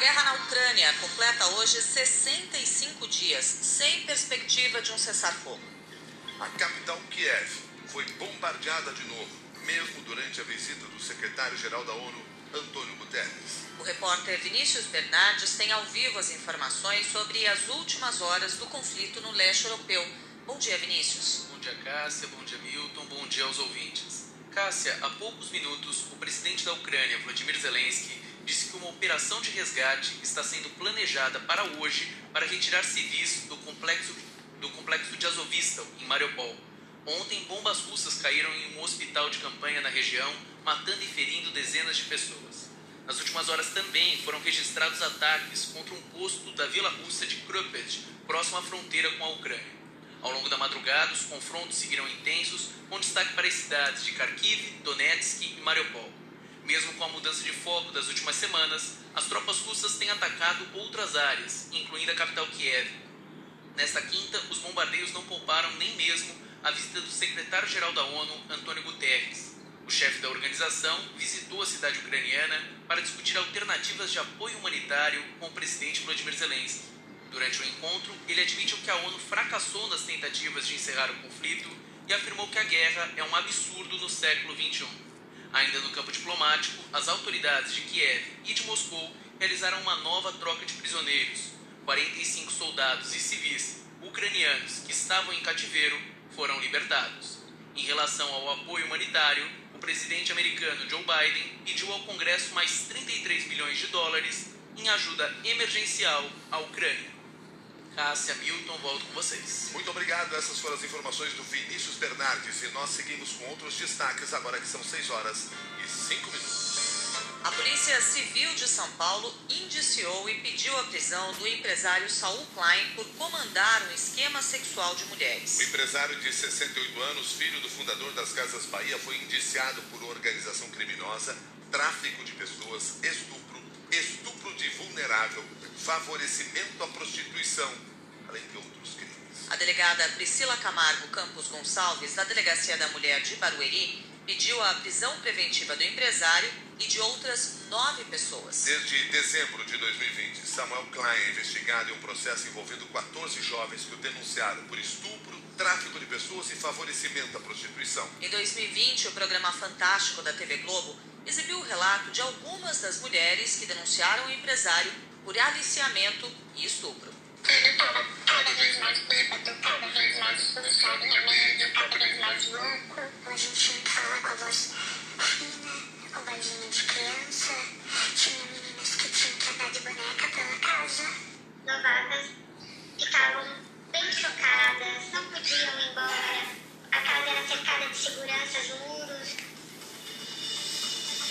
guerra na Ucrânia completa hoje 65 dias, sem perspectiva de um cessar-fogo. A capital Kiev foi bombardeada de novo, mesmo durante a visita do secretário-geral da ONU, Antônio Guterres. O repórter Vinícius Bernardes tem ao vivo as informações sobre as últimas horas do conflito no leste europeu. Bom dia, Vinícius. Bom dia, Cássia. Bom dia, Milton. Bom dia aos ouvintes. Cássia, há poucos minutos, o presidente da Ucrânia, Vladimir Zelensky, disse que uma operação de resgate está sendo planejada para hoje para retirar civis do complexo, do complexo de Azovstal, em Mariupol. Ontem, bombas russas caíram em um hospital de campanha na região, matando e ferindo dezenas de pessoas. Nas últimas horas também foram registrados ataques contra um posto da vila russa de Krupet, próximo à fronteira com a Ucrânia. Ao longo da madrugada, os confrontos seguiram intensos, com destaque para as cidades de Kharkiv, Donetsk e Mariupol. Mesmo com a mudança de foco das últimas semanas, as tropas russas têm atacado outras áreas, incluindo a capital Kiev. Nesta quinta, os bombardeios não pouparam nem mesmo a visita do secretário-geral da ONU, Antônio Guterres. O chefe da organização visitou a cidade ucraniana para discutir alternativas de apoio humanitário com o presidente Vladimir Zelensky. Durante o encontro, ele admitiu que a ONU fracassou nas tentativas de encerrar o conflito e afirmou que a guerra é um absurdo no século XXI. Ainda no campo diplomático, as autoridades de Kiev e de Moscou realizaram uma nova troca de prisioneiros. 45 soldados e civis ucranianos que estavam em cativeiro foram libertados. Em relação ao apoio humanitário, o presidente americano Joe Biden pediu ao Congresso mais 33 bilhões de dólares em ajuda emergencial à Ucrânia. Cássia Milton, volto com vocês. Muito obrigado. Essas foram as informações do Vinícius Bernardes. E nós seguimos com outros destaques agora que são 6 horas e 5 minutos. A Polícia Civil de São Paulo indiciou e pediu a prisão do empresário Saul Klein por comandar um esquema sexual de mulheres. O empresário de 68 anos, filho do fundador das Casas Bahia, foi indiciado por organização criminosa, tráfico de pessoas, estupro, estupro de vulnerável, favorecimento à prostituição, além de outros crimes. A delegada Priscila Camargo Campos Gonçalves, da Delegacia da Mulher de Barueri, pediu a prisão preventiva do empresário e de outras nove pessoas. Desde dezembro de 2020, Samuel Klein é investigado em um processo envolvendo 14 jovens que o denunciaram por estupro, tráfico de pessoas e favorecimento à prostituição. Em 2020, o programa Fantástico da TV Globo exibiu o relato de algumas das mulheres que denunciaram o empresário por aliciamento e estupro. Ele estava cada vez mais bêbado, cada vez mais puxado em remédio, cada vez mais louco. A gente fala com a voz fina, roubadinha de criança. Tinha meninas que tinham que andar de boneca pela casa. Novatas ficavam bem chocadas, não podiam ir embora. A casa era cercada de seguranças, muros.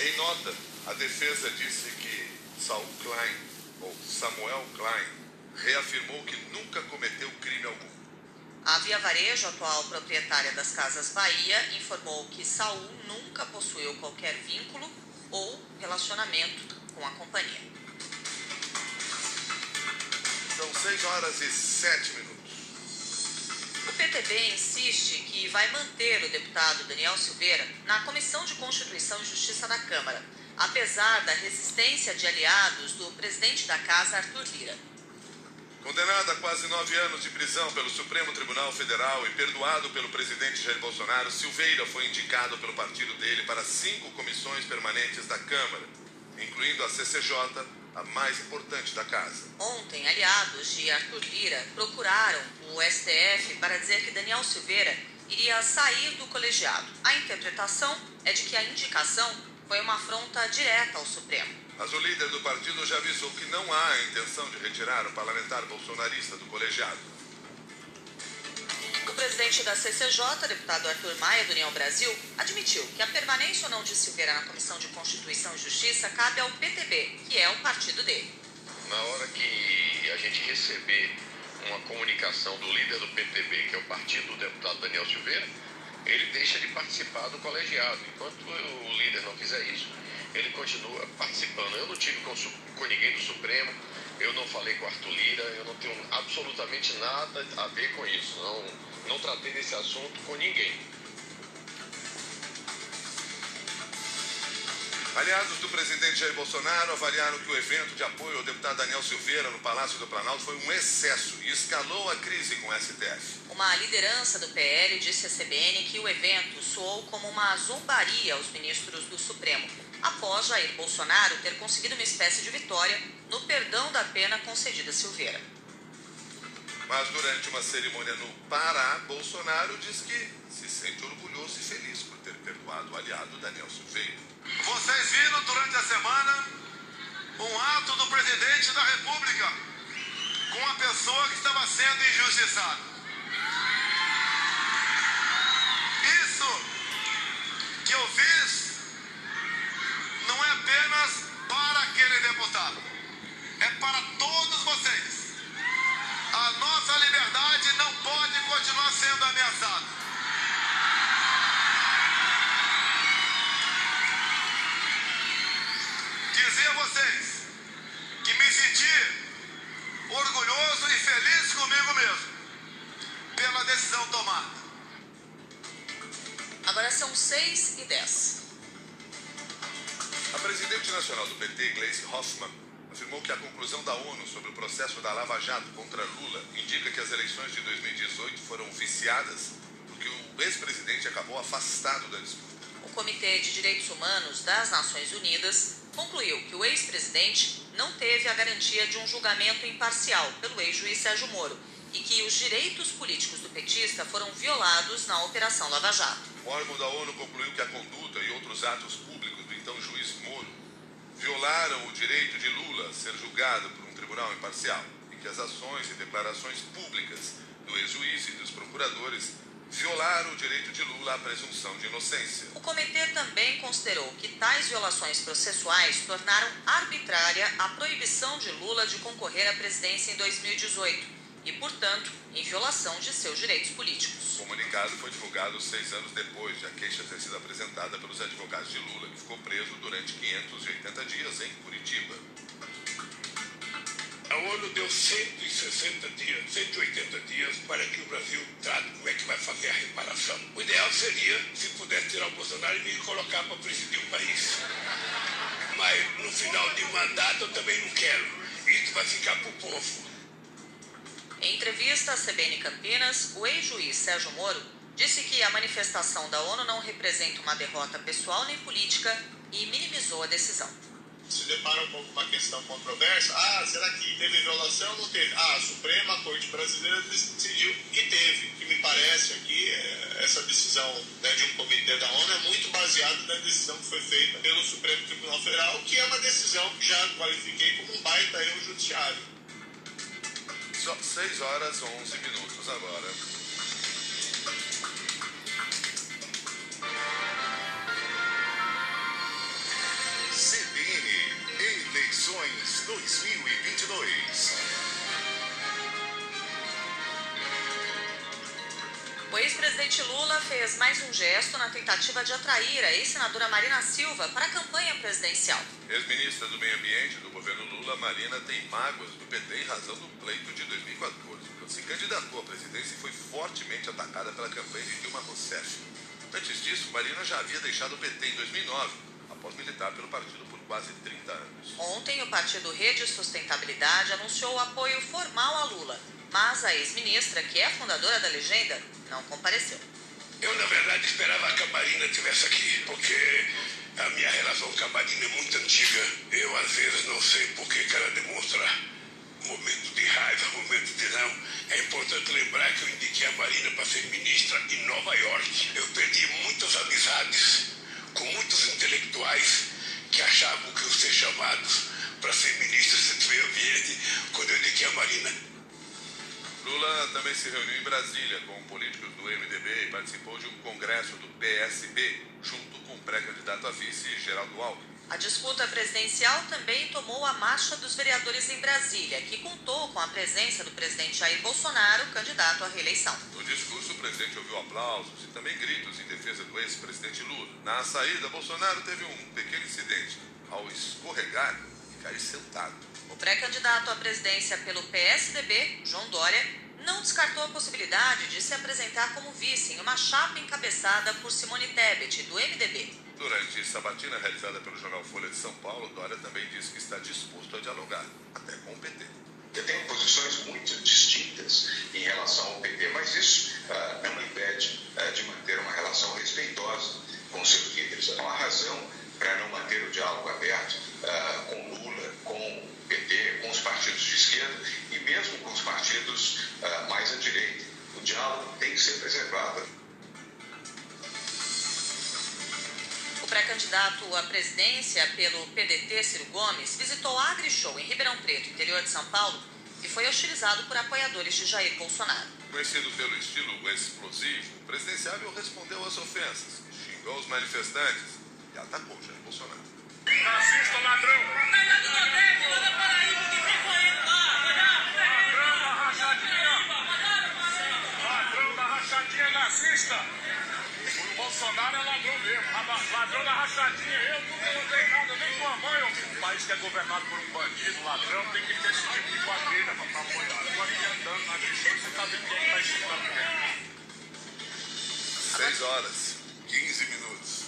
Em nota, a defesa disse que Saul Klein, ou Samuel Klein, reafirmou que nunca cometeu crime algum. A Via Varejo, atual proprietária das Casas Bahia, informou que Saul nunca possuiu qualquer vínculo ou relacionamento com a companhia. São 6 horas e 7 minutos. O PTB insiste que vai manter o deputado Daniel Silveira na Comissão de Constituição e Justiça da Câmara, apesar da resistência de aliados do presidente da Casa, Arthur Lira. Condenado a quase nove anos de prisão pelo Supremo Tribunal Federal e perdoado pelo presidente Jair Bolsonaro, Silveira foi indicado pelo partido dele para cinco comissões permanentes da Câmara, incluindo a CCJ, a mais importante da casa. Ontem, aliados de Arthur Lira procuraram o STF para dizer que Daniel Silveira iria sair do colegiado. A interpretação é de que a indicação foi uma afronta direta ao Supremo. Mas o líder do partido já avisou que não há a intenção de retirar o parlamentar bolsonarista do colegiado. O presidente da CCJ, deputado Arthur Maia, do União Brasil, admitiu que a permanência ou não de Silveira na Comissão de Constituição e Justiça cabe ao PTB, que é o partido dele. Na hora que a gente receber uma comunicação do líder do PTB, que é o partido do deputado Daniel Silveira, ele deixa de participar do colegiado. Enquanto o líder não fizer isso, ele continua participando. Eu não tive com, com ninguém do Supremo, eu não falei com Arthur Lira, eu não tenho absolutamente nada a ver com isso. Não, não tratei desse assunto com ninguém. Aliados do presidente Jair Bolsonaro avaliaram que o evento de apoio ao deputado Daniel Silveira no Palácio do Planalto foi um excesso e escalou a crise com o STF. Uma liderança do PL disse à CBN que o evento soou como uma zombaria aos ministros do Supremo, após Jair Bolsonaro ter conseguido uma espécie de vitória no perdão da pena concedida a Silveira. Mas durante uma cerimônia no Pará, Bolsonaro diz que se sente orgulhoso e feliz por ter perdoado o aliado Daniel Silveira. Viram durante a semana um ato do presidente da República com uma pessoa que estava sendo injustiçada. Isso que eu fiz não é apenas para aquele deputado, é para todos vocês. A nossa liberdade não pode continuar sendo ameaçada. Dizer a vocês que me senti orgulhoso e feliz comigo mesmo pela decisão tomada. Agora são 6 e 10. A presidente nacional do PT, Gleisi Hoffmann, afirmou que a conclusão da ONU sobre o processo da Lava Jato contra Lula indica que as eleições de 2018 foram viciadas porque o ex-presidente acabou afastado da disputa. O Comitê de Direitos Humanos das Nações Unidas concluiu que o ex-presidente não teve a garantia de um julgamento imparcial pelo ex-juiz Sérgio Moro e que os direitos políticos do petista foram violados na Operação Lava Jato. O órgão da ONU concluiu que a conduta e outros atos públicos do então juiz Moro violaram o direito de Lula ser julgado por um tribunal imparcial e que as ações e declarações públicas do ex-juiz e dos procuradores violaram o direito de Lula à presunção de inocência. O comitê também considerou que tais violações processuais tornaram arbitrária a proibição de Lula de concorrer à presidência em 2018 e, portanto, em violação de seus direitos políticos. O comunicado foi divulgado seis anos depois de a queixa ter sido apresentada pelos advogados de Lula, que ficou preso durante 580 dias em Curitiba. A ONU deu 160 dias, 180 dias para que o Brasil trate ideal seria se pudesse tirar o Bolsonaro e me colocar para presidir o país. Mas no final de mandato eu também não quero. Isso vai ficar para o povo. Em entrevista à CBN Campinas, o ex-juiz Sérgio Moro disse que a manifestação da ONU não representa uma derrota pessoal nem política e minimizou a decisão. Se depara um pouco com uma questão controversa, ah, será que teve violação ou não teve? Ah, a Suprema Corte Brasileira decidiu que teve. Que me parece aqui, é, essa decisão né, de um comitê da ONU é muito baseada na decisão que foi feita pelo Supremo Tribunal Federal, que é uma decisão que já qualifiquei como um baita erro judiciário. Só 6 horas 11 minutos agora. O ex-presidente Lula fez mais um gesto na tentativa de atrair a ex-senadora Marina Silva para a campanha presidencial. Ex-ministra do Meio Ambiente do governo Lula, Marina, tem mágoas do PT em razão do pleito de 2014, quando se candidatou à presidência e foi fortemente atacada pela campanha de Dilma Rousseff. Antes disso, Marina já havia deixado o PT em 2009, após militar pelo partido por quase 30 anos. Ontem, o partido Rede Sustentabilidade anunciou o apoio formal a Lula, mas a ex-ministra, que é fundadora da legenda, não compareceu. Eu, na verdade, esperava que a Marina estivesse aqui, porque a minha relação com a Marina é muito antiga. Eu, às vezes, não sei por que ela demonstra momentos de raiva, momentos de não. É importante lembrar que eu indiquei a Marina para ser ministra em Nova York. Eu perdi muitas amizades com muitos intelectuais que achavam que eu ser chamados para ser ministro do meio ambiente quando eu indiquei a Marina. Lula também se reuniu em Brasília com políticos do MDB e participou de um congresso do PSB, junto com o pré-candidato a vice, Geraldo Alckmin. A disputa presidencial também tomou a marcha dos vereadores em Brasília, que contou com a presença do presidente Jair Bolsonaro, candidato à reeleição. No discurso, o presidente ouviu aplausos e também gritos em defesa do ex-presidente Lula. Na saída, Bolsonaro teve um pequeno incidente. Ao escorregar, cair sentado. O pré-candidato à presidência pelo PSDB, João Dória, não descartou a possibilidade de se apresentar como vice em uma chapa encabeçada por Simone Tebet, do MDB. Durante sabatina realizada pelo jornal Folha de São Paulo, Dória também disse que está disposto a dialogar, até com o PT. Eu tenho posições muito distintas presidência pelo PDT, Ciro Gomes, visitou a AgriShow em Ribeirão Preto, interior de São Paulo, e foi hostilizado por apoiadores de Jair Bolsonaro. Conhecido pelo estilo explosivo, o presidenciável respondeu às ofensas, xingou os manifestantes e atacou Jair Bolsonaro. Racista ladrão! Ladrão da rachadinha! Ladrão da rachadinha nazista! Bolsonaro é ladrão mesmo. Ladrão da rachadinha. Eu nunca roubei nada, nem com a mãe. Um país que é governado por um bandido, ladrão, tem que ter esse tipo de quadrilha para apoiar. Agora aqui andando na agressão, você tá vendo quem está escutando quem. 6 horas, 15 minutos.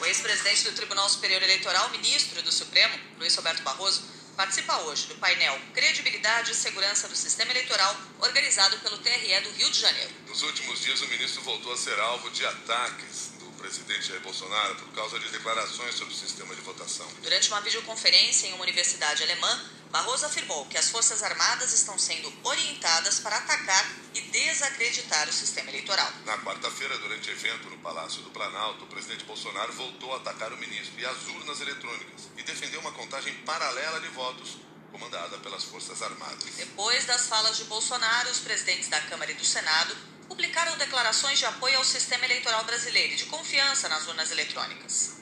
O ex-presidente do Tribunal Superior Eleitoral, ministro do Supremo, Luiz Roberto Barroso, participa hoje do painel Credibilidade e Segurança do Sistema Eleitoral, organizado pelo TRE do Rio de Janeiro. Nos últimos dias, o ministro voltou a ser alvo de ataques do presidente Jair Bolsonaro por causa de declarações sobre o sistema de votação. Durante uma videoconferência em uma universidade alemã, Barroso afirmou que as Forças Armadas estão sendo orientadas para atacar e desacreditar o sistema eleitoral. Na quarta-feira, durante evento no Palácio do Planalto, o presidente Bolsonaro voltou a atacar o ministro e as urnas eletrônicas e defendeu uma contagem paralela de votos comandada pelas Forças Armadas. Depois das falas de Bolsonaro, os presidentes da Câmara e do Senado publicaram declarações de apoio ao sistema eleitoral brasileiro e de confiança nas urnas eletrônicas.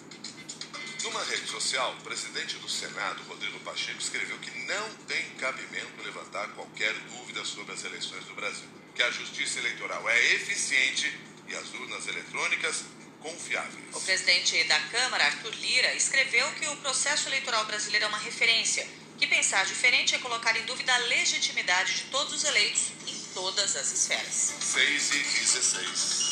Numa rede social, o presidente do Senado, Rodrigo Pacheco, escreveu que não tem cabimento levantar qualquer dúvida sobre as eleições do Brasil, que a justiça eleitoral é eficiente e as urnas eletrônicas confiáveis. O presidente da Câmara, Arthur Lira, escreveu que o processo eleitoral brasileiro é uma referência, que pensar diferente é colocar em dúvida a legitimidade de todos os eleitos em todas as esferas. 6 e 16.